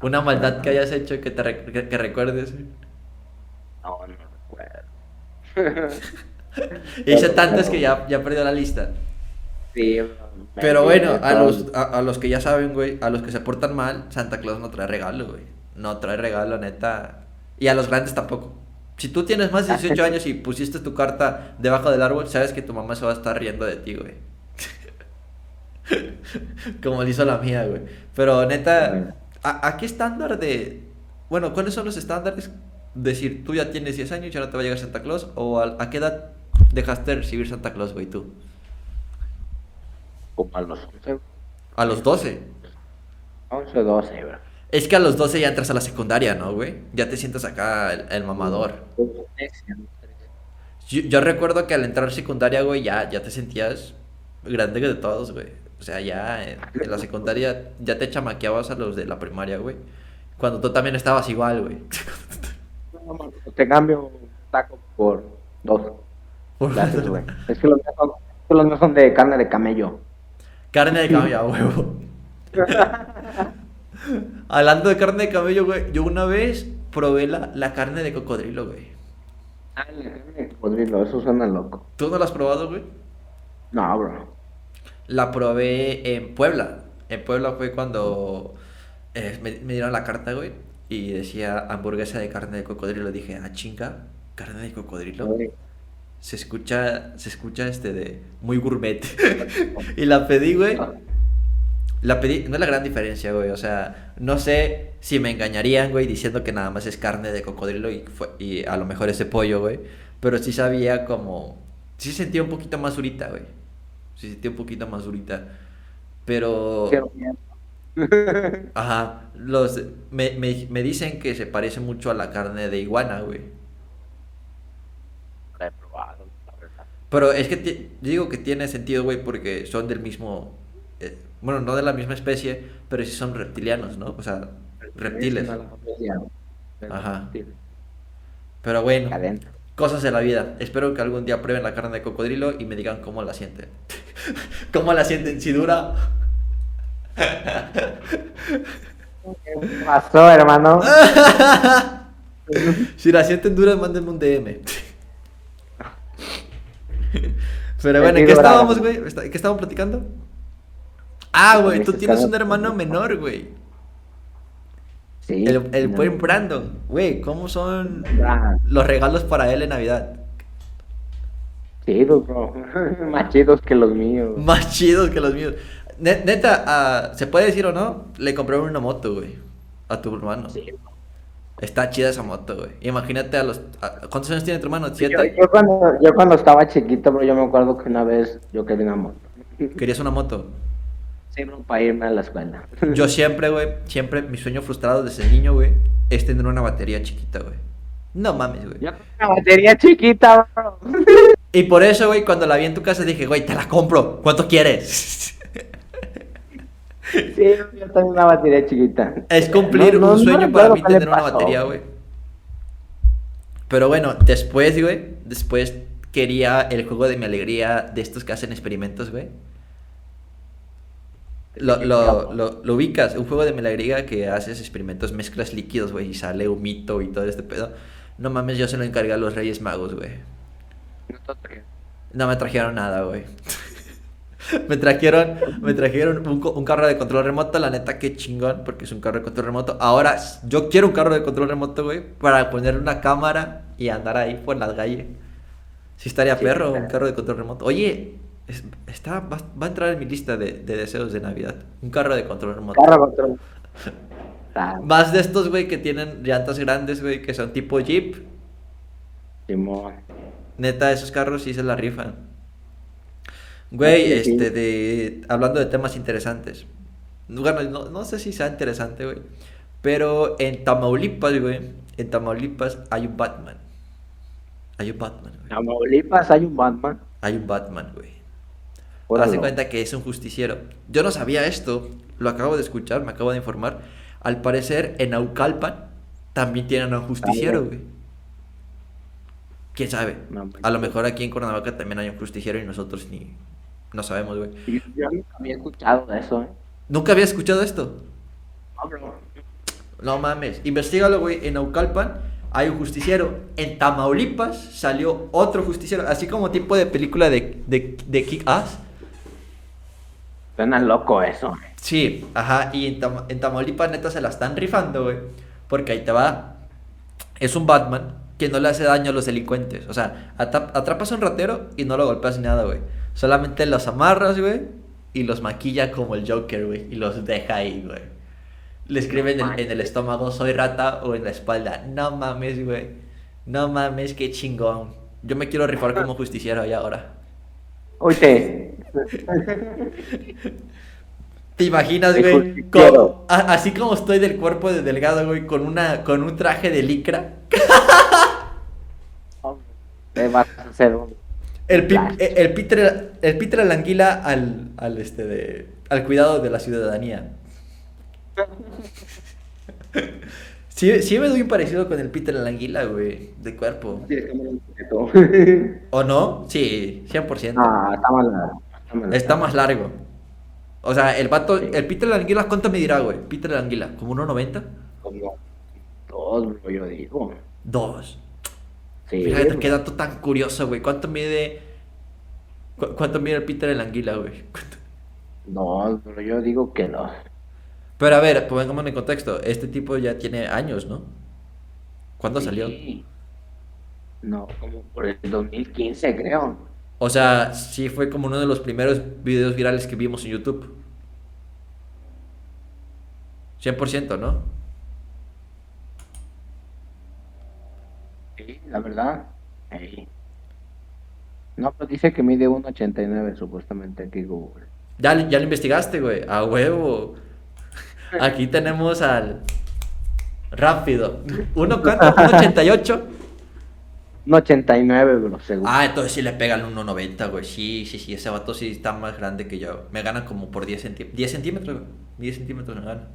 Una maldad que hayas hecho que te re- que, que recuerdes. No, no recuerdo. Hice tantos que ya, ya perdió la lista. Sí, Pero bueno, a los, a, a los que ya saben, güey, a los que se portan mal, Santa Claus no trae regalo, güey. No trae regalo, neta. Y a los grandes tampoco. Si tú tienes más de 18 años y pusiste tu carta debajo del árbol, sabes que tu mamá se va a estar riendo de ti, güey. Como le hizo la mía, güey. Pero neta, ¿a, a qué estándar de... Bueno, ¿cuáles son los estándares? Decir, tú ya tienes 10 años y ahora te va a llegar Santa Claus. ¿O a, a qué edad dejaste de recibir Santa Claus, güey, tú? Como a los 11, A los 12. 11 12, bro. Es que a los 12 ya entras a la secundaria, ¿no, güey? Ya te sientes acá el, el mamador. Yo, yo recuerdo que al entrar a secundaria, güey, ya, ya te sentías grande de todos, güey. O sea, ya en, en la secundaria ya te chamaqueabas a los de la primaria, güey. Cuando tú también estabas igual, güey. Te cambio un taco por dos. Por- Gracias, güey. Es que los míos son, los míos son de carne de camello. Carne de camello, huevo. Hablando de carne de camello, güey, yo una vez probé la, la carne de cocodrilo, güey. Ah, la carne de cocodrilo, eso suena loco. ¿Tú no la has probado, güey? No, bro. La probé en Puebla. En Puebla fue cuando eh, me, me dieron la carta, güey. Y decía hamburguesa de carne de cocodrilo. Dije, ah, chinga, carne de cocodrilo. Se escucha, se escucha este de muy gourmet. y la pedí, güey. La pedí, no es la gran diferencia, güey. O sea, no sé si me engañarían, güey, diciendo que nada más es carne de cocodrilo y, fue, y a lo mejor ese pollo, güey. Pero sí sabía como. Sí sentía un poquito más durita, güey. Sí sentía un poquito más durita. Pero. Ajá. Los, me, me, me dicen que se parece mucho a la carne de iguana, güey. La he probado, la verdad. Pero es que digo que tiene sentido, güey, porque son del mismo. eh, bueno, no de la misma especie, pero sí son reptilianos, ¿no? O sea, reptiles. Ajá. Pero bueno, cosas de la vida. Espero que algún día prueben la carne de cocodrilo y me digan cómo la sienten. ¿Cómo la sienten? Si dura. ¿Qué pasó, hermano? si la sienten dura, mándenme un DM. Pero bueno, ¿en qué estábamos, güey? ¿Está- ¿Qué estábamos platicando? Ah, güey, tú tienes un hermano menor, güey. Sí. El, el no. buen Brandon. Güey, ¿cómo son Ah, los regalos para él en Navidad? chidos, bro. Más chidos que los míos. Más chidos que los míos. Ne- Neta, ah, ¿se puede decir o no? Le compré una moto, güey. A tu hermano. Sí. Está chida esa moto, güey. Imagínate a los... a- ¿Cuántos años tiene tu hermano? Yo, ¿Siete? yo cuando, yo cuando estaba chiquito, bro, yo me acuerdo que una vez yo quería una moto. ¿Querías una moto? Para irme a la escuela. Yo siempre, güey, siempre, mi sueño frustrado desde niño, güey, es tener una batería chiquita, güey. No mames, güey. Una batería chiquita, bro. Y por eso, güey, cuando la vi en tu casa dije, güey, te la compro. ¿Cuánto quieres? Sí, yo tengo una batería chiquita. Es cumplir No, no, un sueño para mí tener una batería, güey. Pero bueno, después, güey, después quería el juego de mi alegría de estos que hacen experimentos, güey. Lo, lo, lo, lo ubicas, un juego de Melagriga que haces experimentos, mezclas líquidos, güey, y sale humito y todo este pedo. No mames, yo se lo encargué a los Reyes Magos, güey. No te atreves. No me trajeron nada, güey. me trajeron, me trajeron un, un carro de control remoto, la neta, qué chingón, porque es un carro de control remoto. Ahora, yo quiero un carro de control remoto, güey, para poner una cámara y andar ahí por las calles. Sí estaría Sí, perro, claro. un carro de control remoto. Oye, es- está, va, va a entrar en mi lista de, de deseos de Navidad. Un carro de control remoto. Carro control. Ah, Más de estos, güey, que tienen llantas grandes, güey, que son tipo Jeep. Simón. Neta, esos carros sí se la rifan. Güey, Sí, sí. este, de... Hablando de temas interesantes. Bueno, no, no sé si sea interesante, güey. Pero en Tamaulipas, güey, en Tamaulipas hay un Batman. Hay un Batman, güey. Tamaulipas hay un Batman. Hay un Batman, güey. Órale. Haz de cuenta que es un justiciero. Yo no sabía esto, lo acabo de escuchar, me acabo de informar. Al parecer, en Naucalpan también tienen a un justiciero, güey. ¿Quién sabe? No. A lo mejor aquí en Cuernavaca también hay un justiciero y nosotros ni no sabemos, güey. Yo, nunca había escuchado eso, ¿eh? ¿Nunca había escuchado esto? No, bro. No mames. Investígalo, güey. En Naucalpan hay un justiciero. En Tamaulipas salió otro justiciero. Así como tipo de película de, de, de Kick-Ass. Suena loco eso. Sí, ajá, y en, Tam- en Tamaulipas neta se la están rifando, güey. Porque ahí te va. Es un Batman que no le hace daño a los delincuentes. O sea, atrapas a un ratero y no lo golpeas ni nada, güey. Solamente los amarras, güey. Y los maquilla como el Joker, güey. Y los deja ahí, güey. Le escriben en, en el estómago, soy rata, o en la espalda. No mames, güey. No mames, qué chingón. Yo me quiero rifar como justiciero ahí ahora. Oye, ¿Te imaginas, güey? justiciero. Con- a- así como estoy del cuerpo de delgado, güey, con una, con un traje de licra. te vas a hacer un... El, pi- Flash. el, el Peter, el Peter la anguila al, al, este de, al cuidado de la ciudadanía. Sí, sí me doy un parecido con el Peter la anguila, güey, de cuerpo. ¿O no? Sí, 100%. Ah, está. Está mal. Está más largo. O sea, el vato, el Peter la anguila, ¿cuánto me dirá, güey? Peter la anguila, ¿como 1.90? Como dos, bro, yo digo. Dos. Sí. Fíjate bro. qué dato tan curioso, güey. ¿Cuánto mide. cu- ¿Cuánto mide el Peter el anguila, güey? ¿Cuánto? No, pero yo digo que no. Pero a ver, pongámonos en contexto. Este tipo ya tiene años, ¿no? ¿Cuándo salió? No, como por el 2015, creo. O sea, sí fue como uno de los primeros videos virales que vimos en YouTube. 100%, ¿no? Sí, la verdad. Sí. No, pues dice que mide 1.89 supuestamente aquí Google. Ya, ya lo investigaste, güey. A huevo. Aquí tenemos al. Rápido. ¿Uno cuánto? ¿1.88? 1.89, bro, seguro. Ah, entonces sí le pega al 1.90, güey. Sí, sí, sí. Ese vato sí está más grande que yo. Me gana como por 10 centímetros. 10 centímetros, güey. 10 centímetros me gana.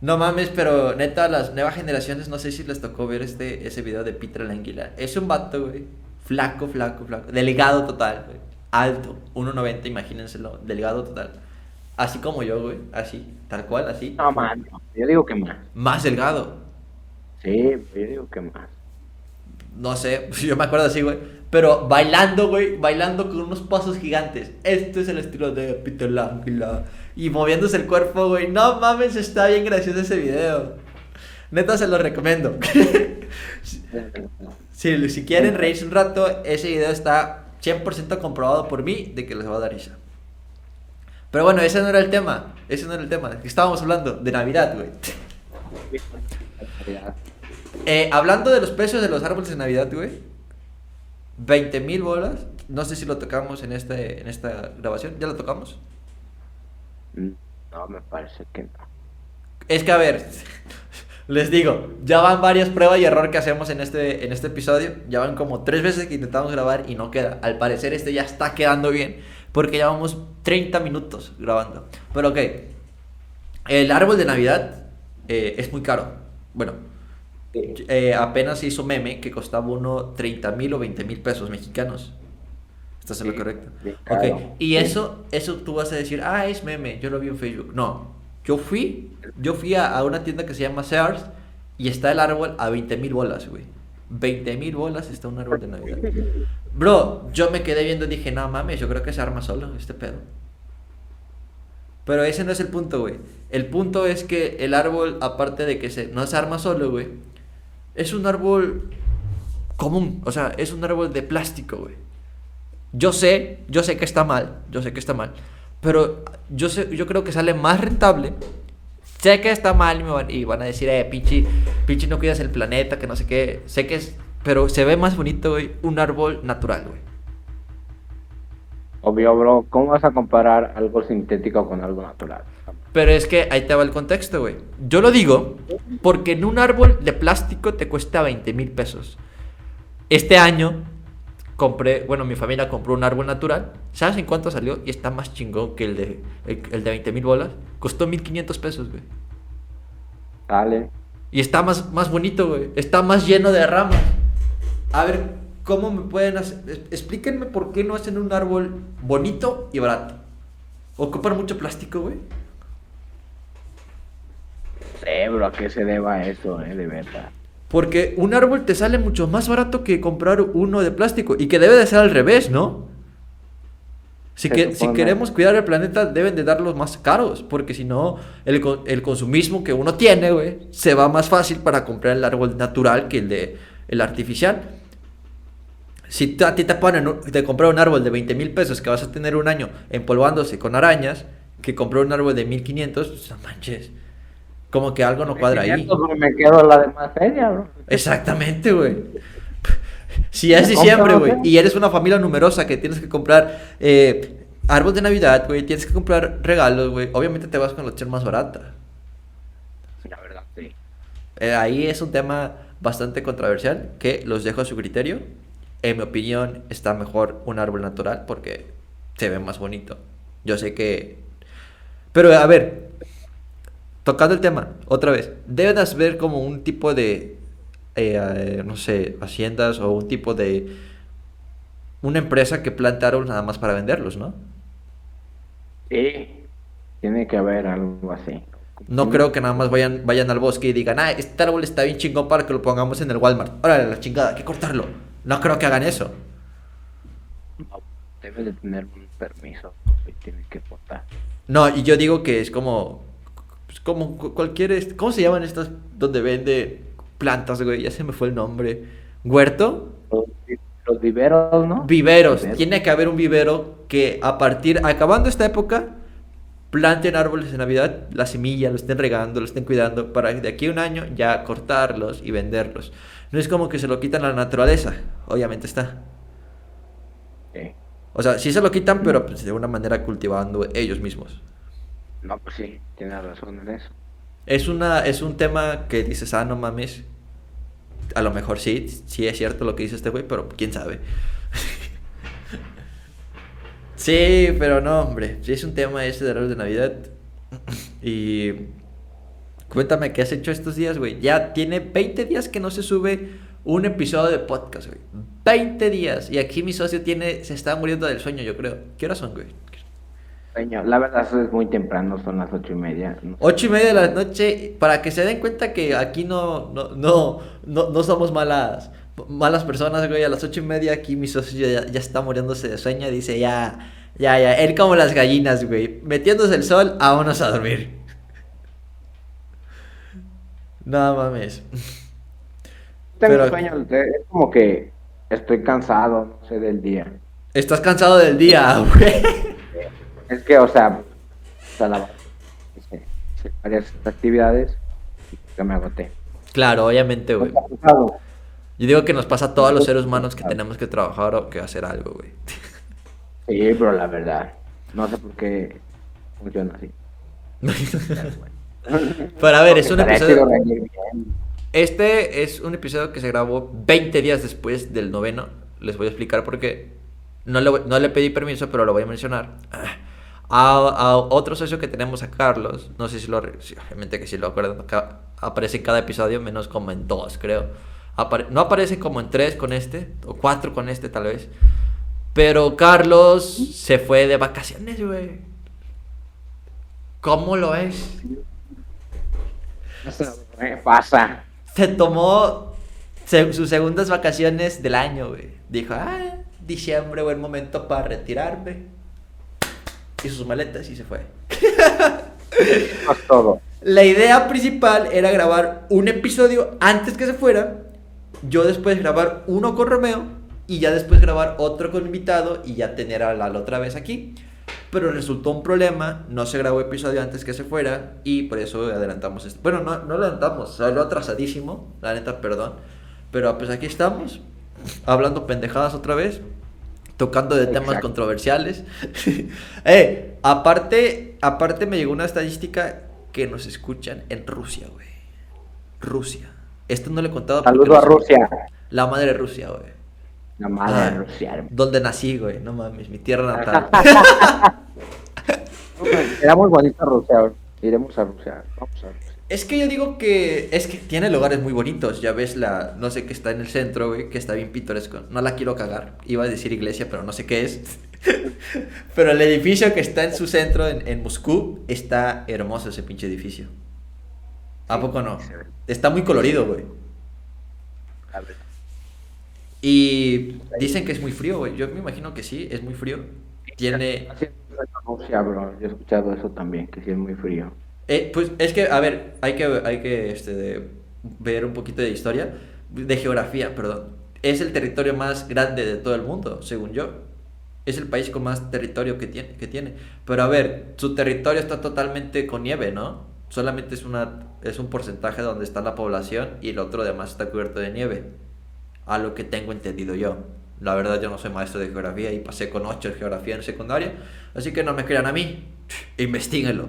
No mames, pero neta, a las nuevas generaciones, no sé si les tocó ver este, ese video de Peter la Anguila. Es un vato, güey. Flaco, flaco, flaco. Delgado total, güey. Alto. 1.90, imagínenselo. Delgado total. Así como yo, güey. Así. Tal cual, así. No, no. Yo digo que más. Más delgado. Sí, yo digo que más. No sé, yo me acuerdo así, güey. Pero bailando, güey, bailando con unos pasos gigantes. Este es el estilo de Peter L'Anguila. Y moviéndose el cuerpo, güey. No mames, está bien gracioso ese video. Neta, se lo recomiendo. si, si quieren reírse un rato, ese video está 100% comprobado por mí de que les va a dar risa. Pero bueno, ese no era el tema. Ese no era el tema. ¿De qué estábamos hablando? De Navidad, güey. Eh, hablando de los precios de los árboles de Navidad, güey. 20 mil bolas. No sé si lo tocamos en, este, en esta grabación. ¿Ya lo tocamos? No, me parece que no. Es que a ver, les digo, ya van varias pruebas y error que hacemos en este, en este episodio. Ya van como tres veces que intentamos grabar y no queda. Al parecer este ya está quedando bien porque llevamos 30 minutos grabando. Pero ok, el árbol de Navidad eh, es muy caro. Bueno, eh, apenas se hizo meme que costaba uno 30 mil o 20 mil pesos mexicanos. ¿Estás en lo correcto? Ok, y eso, eso tú vas a decir, ah, es meme, yo lo vi en Facebook. No, yo fui, yo fui a, a una tienda que se llama Sears y está el árbol a 20 mil bolas, güey. 20 mil bolas está un árbol de Navidad. Bro, yo me quedé viendo y dije, no mames, yo creo que se arma solo este pedo. Pero ese no es el punto, güey. El punto es que el árbol, aparte de que se, no se arma solo, güey, es un árbol común. O sea, es un árbol de plástico, güey. Yo sé, yo sé que está mal, yo sé que está mal. Pero yo, sé, yo creo que sale más rentable. Sé que está mal y, me van, y van a decir, eh, pinche, pinche no cuidas el planeta, que no sé qué. Sé que es, pero se ve más bonito, güey, un árbol natural, güey. Obvio, bro, ¿cómo vas a comparar algo sintético con algo natural? Pero es que ahí te va el contexto, güey. Yo lo digo porque en un árbol de plástico te cuesta 20 mil pesos. Este año compré, bueno, mi familia compró un árbol natural. ¿Sabes en cuánto salió? Y está más chingón que el de, el, el de 20 mil bolas. Costó 1500 pesos, güey. Dale. Y está más, más bonito, güey. Está más lleno de ramas. A ver, ¿cómo me pueden hacer? Explíquenme por qué no hacen un árbol bonito y barato. Ocupan mucho plástico, güey. No sé, bro, a qué se deba eso, eh, de verdad. Porque un árbol te sale mucho más barato que comprar uno de plástico. Y que debe de ser al revés, ¿no? Si, que, si queremos cuidar el planeta, deben de darlos más caros. Porque si no, el, el consumismo que uno tiene, güey, se va más fácil para comprar el árbol natural que el de el artificial. Si a ti te ponen de comprar un árbol de 20 mil pesos que vas a tener un año empolvándose con arañas, que comprar un árbol de 1500, pues, no manches. Como que algo no cuadra ahí. 500, bro, Me quedo la demás feria, bro. Exactamente, güey. Si es Me diciembre, güey, y eres una familia numerosa que tienes que comprar eh, árbol de Navidad, güey, tienes que comprar regalos, güey, obviamente te vas con la opción más barata. La verdad, sí. Eh, ahí es un tema bastante controversial que los dejo a su criterio. En mi opinión, está mejor un árbol natural porque se ve más bonito. Yo sé que... Pero a ver, tocando el tema, otra vez, deben de haber como un tipo de, eh, eh, no sé, haciendas o un tipo de... Una empresa que planta árboles nada más para venderlos, ¿no? Sí, tiene que haber algo así. No creo que nada más vayan, vayan al bosque y digan, ah, este árbol está bien chingón para que lo pongamos en el Walmart. Órale, la chingada, hay que cortarlo. No creo que hagan eso. No, debe de tener un permiso y tiene que votar. No, y yo digo que es como. Pues, como cu- cualquier. ¿Cómo se llaman estas donde vende plantas, güey? Ya se me fue el nombre. ¿Huerto? Los, los viveros, ¿no? Viveros. Viveros. Tiene que haber un vivero que a partir. Acabando esta época. Planten árboles de Navidad, la semilla, lo estén regando, lo estén cuidando, para de aquí a un año ya cortarlos y venderlos. No es como que se lo quitan a la naturaleza, obviamente está. Sí. O sea, sí se lo quitan, pero pues, de una manera cultivando ellos mismos. No, pues sí, tiene razón en eso. Es, una, es un tema que dices, ah, no mames. A lo mejor sí, sí es cierto lo que dice este güey, pero quién sabe. sí, pero no, hombre. Sí es un tema ese de árbol de Navidad. y cuéntame qué has hecho estos días, güey. Ya tiene 20 días que no se sube un episodio de podcast, güey. 20 días. Y aquí mi socio tiene, se está muriendo del sueño, yo creo. ¿Qué horas son, güey? Sueño, La verdad eso es muy temprano, son las ocho y media. Ocho y media de la noche, para que se den cuenta que aquí no, no, no, no, no somos malas, malas personas, güey. A las ocho y media aquí mi socio ya, ya está muriéndose de sueño. Dice, ya, ya, ya. Él como las gallinas, güey. Metiéndose el sol, vámonos a dormir. No mames. Tengo pero- sueño, de- es como que estoy cansado, no sé, del día. Estás cansado del día, güey. Es que, o sea, o sea, la- hice- hice varias actividades y que me agoté. Claro, obviamente, güey. Yo digo que nos pasa a todos los seres humanos que tenemos que trabajar o que hacer algo, güey. Sí, pero la verdad, no sé por qué funciona así. Pero a ver, es un episodio... Este es un episodio que se grabó 20 días después del noveno. Les voy a explicar por qué. No le, no le pedí permiso, pero lo voy a mencionar. A, a otro socio que tenemos, a Carlos, no sé si lo... obviamente que sí lo acuerdan. aparece en cada episodio, menos como en dos, creo. Apare- no aparece como en tres con este, o cuatro con este tal vez. Pero Carlos se fue de vacaciones, güey. ¿Cómo lo es? Pasa. Se tomó se- sus segundas vacaciones del año, güey. Dijo, ah, diciembre, buen momento para retirarme. Hizo sus maletas y se fue. Todo. La idea principal era grabar un episodio antes que se fuera. Yo después grabar uno con Romeo. Y ya después grabar otro con invitado. Y ya tener a Lalo otra vez aquí. Pero resultó un problema. No se grabó episodio antes que se fuera. Y por eso adelantamos esto. Bueno, no, no adelantamos. Salió atrasadísimo. La neta, perdón. Pero pues aquí estamos. Hablando pendejadas otra vez. Tocando de temas Exacto. controversiales. eh, aparte, aparte me llegó una estadística que nos escuchan en Rusia, güey. Rusia. Esto no le he contado porque Saludo a Rusia. La madre de Rusia, güey. La madre Ah, de Rusia. hermano. Donde nací, güey. No mames, mi tierra natal. Era muy bonita Rusia. güey. Iremos a Rusia. Vamos a Rusia. Es que yo digo que es que tiene lugares muy bonitos. Ya ves la, no sé qué está en el centro, güey, que está bien pintoresco. No la quiero cagar. Iba a decir iglesia, pero no sé qué es. pero el edificio que está en su centro, en, en Moscú, está hermoso ese pinche edificio. ¿A poco no? Está muy colorido, güey. Y dicen que es muy frío, güey. Yo me imagino que sí, es muy frío. Tiene... Yo he escuchado eso también, que sí es muy frío. Eh, pues es que, a ver, hay que, hay que este, ver un poquito de historia, de geografía, perdón. Es el territorio más grande de todo el mundo, según yo. Es el país con más territorio que tiene, que tiene. Pero a ver, su territorio está totalmente con nieve, ¿no? Solamente es, una, es un porcentaje donde está la población y el otro además está cubierto de nieve. A lo que tengo entendido yo. La verdad yo no soy maestro de geografía y pasé con 8 en geografía en secundaria. Así que no me crean a mí. Investíguenlo.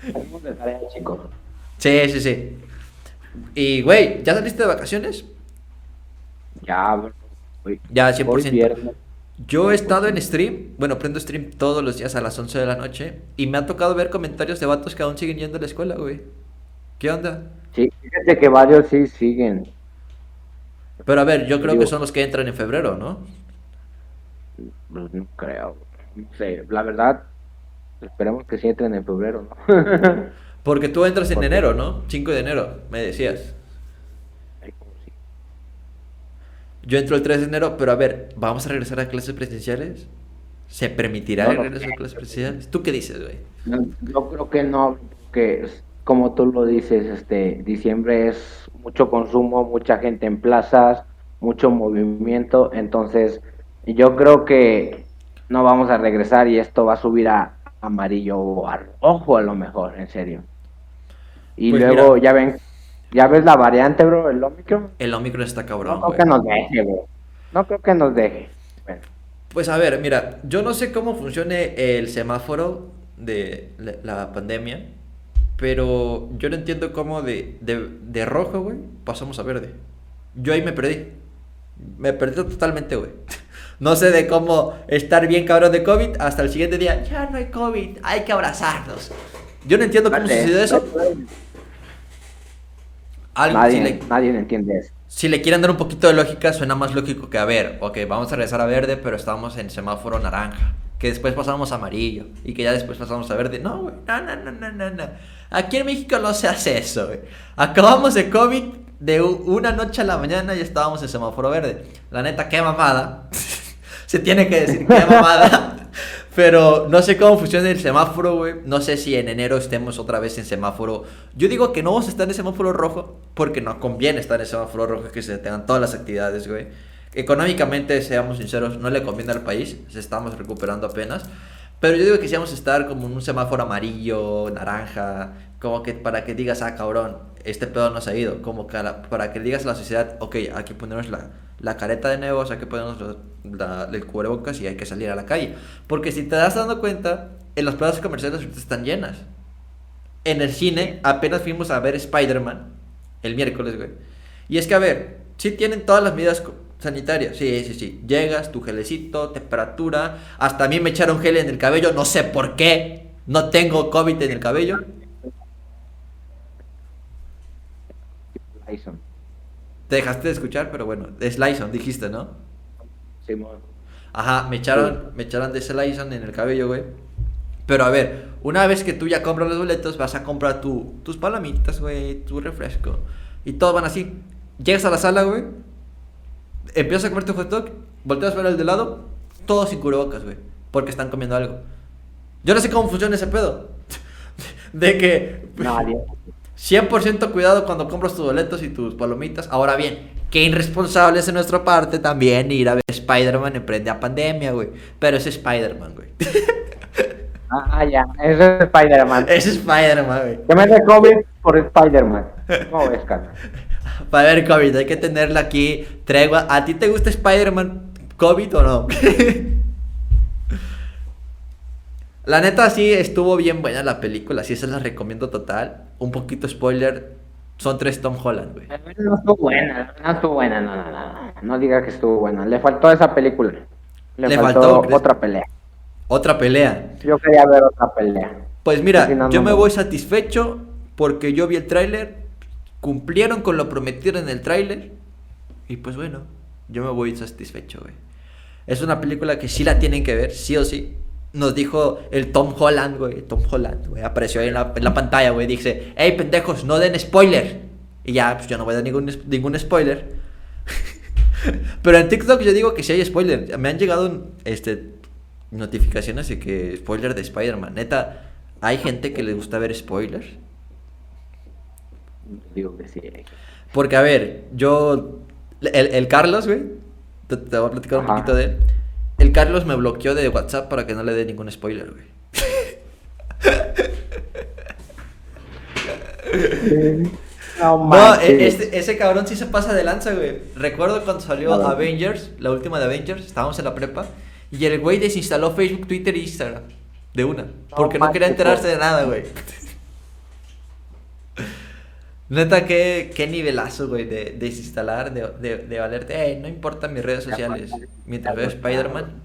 Tenemos de tarea, chicos. Sí, sí, sí. Y, güey, ¿ya saliste de vacaciones? Ya, bro. Hoy, Ya, hoy 100%. viernes. Yo he estado en stream, bueno, prendo stream todos los días a las 11 de la noche y me ha tocado ver comentarios de vatos que aún siguen yendo a la escuela, güey. ¿Qué onda? Sí, fíjate que varios sí siguen. Pero a ver, yo creo que son los que entran en febrero, ¿no? Pues no creo. No sé, la verdad, esperemos que sí entren en febrero, ¿no? Porque tú entras en enero, ¿no? 5 de enero, me decías. Yo entro el 3 de enero, pero a ver, ¿vamos a regresar a clases presenciales? ¿Se permitirá No sé. a clases presenciales? ¿Tú qué dices, güey? Yo creo que no, porque como tú lo dices, este diciembre es mucho consumo, mucha gente en plazas, mucho movimiento, entonces yo creo que no vamos a regresar y esto va a subir a amarillo o a rojo a lo mejor, en serio. Y Pues luego mira. ya ven, ya ves la variante, bro, el Omicron. El Omicron está cabrón, No creo que nos deje, bro. No creo que nos deje. Bueno, Pues a ver, mira, yo no sé cómo funcione el semáforo de la, la pandemia, pero yo no entiendo cómo de, de, de rojo, güey, pasamos a verde. Yo ahí me perdí. Me perdí totalmente, güey. No sé de cómo estar bien cabrón de COVID hasta el siguiente día. Ya no hay COVID, hay que abrazarnos. Yo no entiendo cómo Vale. sucedió eso. Algo, nadie, si, le, nadie entiende eso. si le quieren dar un poquito de lógica, suena más lógico que, a ver, ok, vamos a regresar a verde, pero estamos en semáforo naranja. Que después pasamos a amarillo. Y que ya después pasamos a verde. No, güey. No, no, no, no, no. Aquí en México no se hace eso, güey. Acabamos de COVID de una noche a la mañana y estábamos en semáforo verde. La neta, qué mamada. Se tiene que decir qué mamada. Pero no sé cómo funciona el semáforo, güey. No sé si en enero estemos otra vez en semáforo. Yo digo que no vamos a estar en semáforo rojo porque no conviene estar en semáforo rojo que se tengan todas las actividades, güey. Económicamente, seamos sinceros, no le conviene al país. Se estamos recuperando apenas. Pero yo digo que si vamos a estar como en un semáforo amarillo, naranja, como que para que digas, ah, cabrón, este pedo no se ha ido. Como que para que digas a la sociedad, ok, aquí ponemos la, la careta de nuevo, aquí ponemos la- el cubrebocas y hay que salir a la calle. Porque si te das dando cuenta, en las plazas comerciales están llenas. En el cine apenas fuimos a ver Spider-Man el miércoles, güey. Y es que, a ver, sí tienen todas las medidas sanitarias. Sí, sí, sí. Llegas, tu gelecito, temperatura. Hasta a mí me echaron gel en el cabello, no sé por qué. No tengo COVID en el cabello. Te dejaste de escuchar, pero bueno, es Lyson, dijiste, ¿no? Simón. Ajá, me echaron, me echaron de ese Lysol en el cabello, güey. Pero a ver, una vez que tú ya compras los boletos, vas a comprar tu, tus palomitas, güey, tu refresco. Y todos van así. Llegas a la sala, güey. Empiezas a comer tu hot dog, volteas a ver el de lado, todos sin cubrebocas, güey. Porque están comiendo algo. Yo no sé cómo funciona ese pedo. De que Nadie. 100% cuidado cuando compras tus boletos y tus palomitas. Ahora bien, qué irresponsable es de nuestra parte también ir a ver Spider-Man en prende a pandemia, güey. Pero es Spider-Man, güey. Ah, ya. Es Spider-Man. es Spider-Man, güey. Que me de COVID por Spider-Man. ¿Cómo ves, Carlos? Para ver, COVID, hay que tenerla aquí. Tregua. ¿A ti te gusta Spider-Man COVID o no? la neta, sí estuvo bien buena la película. Sí, se la recomiendo total. Un poquito spoiler. Son tres Tom Holland, güey. No estuvo buena, no estuvo buena, no, no, no. No diga que estuvo buena. Le faltó esa película. Le, Le faltó, otra pelea. Otra pelea. Yo quería ver otra pelea. Pues mira, no, yo no, me no. voy satisfecho porque yo vi el tráiler, cumplieron con lo prometido en el tráiler y pues bueno, yo me voy satisfecho, güey. Es una película que sí la tienen que ver, sí o sí. Nos dijo el Tom Holland, güey, Tom Holland, güey, apareció ahí en la, en la pantalla, güey, dice, hey pendejos, no den spoiler. Y ya, pues yo no voy a dar ningún, ningún spoiler. Pero en TikTok yo digo que sí hay spoiler. Me han llegado este, notificaciones de que spoiler de Spider-Man. Neta, hay gente que le gusta ver spoilers. Digo que sí. Porque, a ver, yo. El, el Carlos, güey. Te, te voy a platicar un poquito de él. El Carlos me bloqueó de WhatsApp para que no le dé ningún spoiler, güey. No, No, e- este- ese cabrón sí se pasa de lanza, güey. Recuerdo cuando salió. Avengers, la última de Avengers, estábamos en la prepa. Y el güey desinstaló Facebook, Twitter e Instagram. De una. Porque no quería enterarse de nada, güey. Neta, qué, qué nivelazo, güey, de desinstalar, de, de, de valerte. Ey, no importa mis redes sociales. Mientras veo Spider-Man.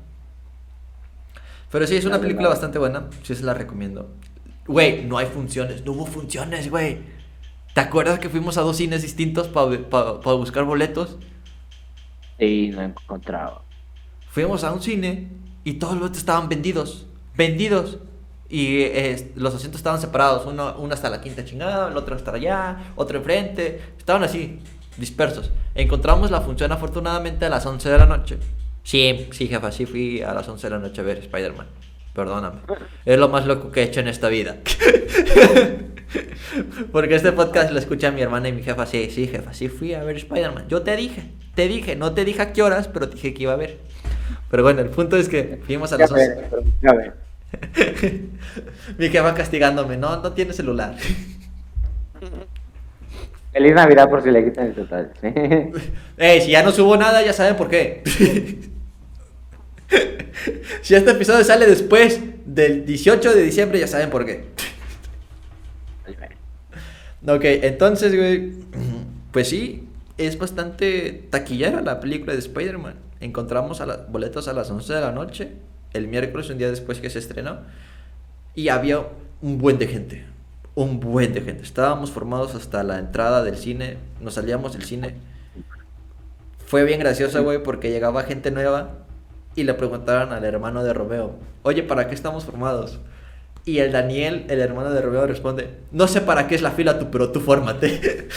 Pero sí, es una La película bastante buena. Sí, se la recomiendo. Güey, no hay funciones. No hubo funciones, güey. ¿Te acuerdas que fuimos a dos cines distintos para buscar boletos? Sí, no he encontrado. Fuimos a un cine y todos los boletos estaban vendidos. Vendidos. Y eh, los asientos estaban separados. Uno, uno hasta la quinta chingada, el otro hasta allá, otro enfrente. Estaban así, dispersos. Encontramos la función afortunadamente a las 11 de la noche. Sí, sí, jefa, sí fui a las 11 de la noche a ver Spider-Man. Perdóname. Es lo más loco que he hecho en esta vida. Porque este podcast lo escucha mi hermana y mi jefa. Sí, sí, jefa, sí fui a ver Spider-Man. Yo te dije, te dije, no te dije a qué horas, pero te dije que iba a ver. Pero bueno, el punto es que fuimos a Ya las 11. Mi jefa castigándome, no, no tiene celular. Feliz Navidad por si le quitan el total. Ey, si ya no subo nada, ya saben por qué. si este episodio sale después del 18 de diciembre, ya saben por qué. Ok, entonces, güey, pues sí, es bastante taquillera la película de Spider-Man. Encontramos a las boletos a las 11 de la noche, el miércoles, un día después que se estrenó, y había un buen de gente, un buen de gente. Estábamos formados hasta la entrada del cine, nos salíamos del cine. Fue bien gracioso, güey, porque llegaba gente nueva y le preguntaron al hermano de Romeo, oye, ¿para qué estamos formados? Y el Daniel, el hermano de Romeo, responde, no sé para qué es la fila tú, pero tú fórmate.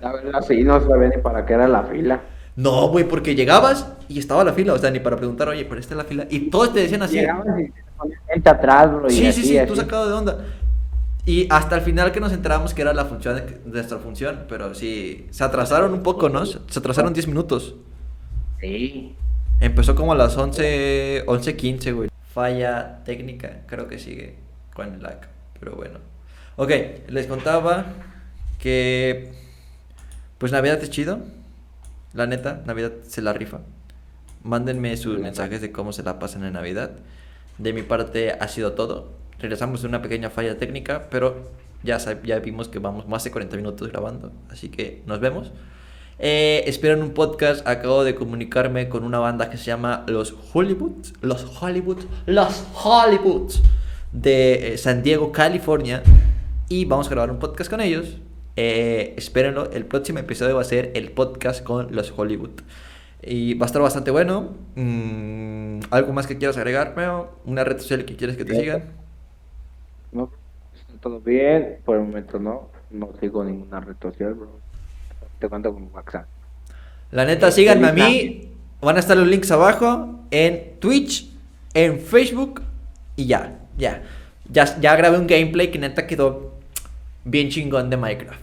La verdad, sí, no sabía ni para qué era la fila. No, güey, porque llegabas y estaba la fila, o sea, ni para preguntar, oye, pero esta es la fila. Y todos te decían así. Llegabas y te atrás, bro. y Sí, sí, así, sí, así. tú sacado de onda. Y hasta el final que nos enteramos que era la función, de nuestra función, pero sí, se atrasaron un poco, ¿no? Se atrasaron 10 minutos. Sí. Empezó como a las 11, 11.15, güey. Falla técnica, creo que sigue con el lag, pero bueno. Ok, les contaba que pues Navidad es chido. La neta, Navidad se la rifa. Mándenme sus mensajes de cómo se la pasan en Navidad. De mi parte ha sido todo. Regresamos de una pequeña falla técnica, pero ya, ya vimos que vamos más de 40 minutos grabando. Así que nos vemos. Eh, esperen un podcast. Acabo de comunicarme con una banda que se llama Los Hollywoods. Los Hollywoods. Los Hollywoods. De eh, San Diego, California. Y vamos a grabar un podcast con ellos. Eh, espérenlo. El próximo episodio va a ser el podcast con los Hollywood. Y va a estar bastante bueno. Mm, ¿Algo más que quieras agregar, Meo? ¿Una red social que quieres que te sigan? No, está todo bien. Por el momento no. No sigo ninguna red social, bro. Te cuento con WhatsApp. La neta, síganme a mí. Van a estar los links abajo en Twitch, en Facebook y ya, ya. Ya, ya grabé un gameplay que neta quedó bien chingón de Minecraft.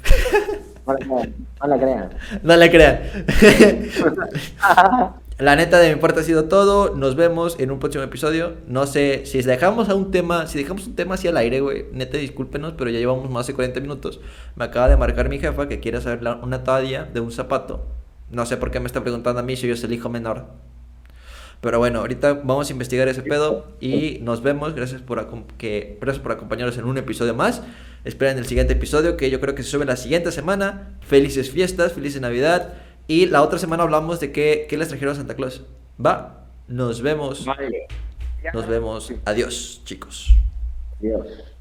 No le crean. No le crean. No le crean. La neta de mi parte ha sido todo. Nos vemos en un próximo episodio. No sé si dejamos a un tema, si dejamos un tema así al aire, güey. Neta, discúlpenos, pero ya llevamos más de 40 minutos. Me acaba de marcar mi jefa que quiere saber la- una talla de un zapato. No sé por qué me está preguntando a mí si yo soy el hijo menor. Pero bueno, ahorita vamos a investigar ese pedo y nos vemos. Gracias por, que, gracias por acompañarnos en un episodio más. Esperen el siguiente episodio que yo creo que se sube la siguiente semana. Felices fiestas, feliz Navidad. Y la otra semana hablamos de qué, qué les trajeron a Santa Claus. Va, nos vemos. Vale. Nos vemos. Adiós, chicos. Adiós.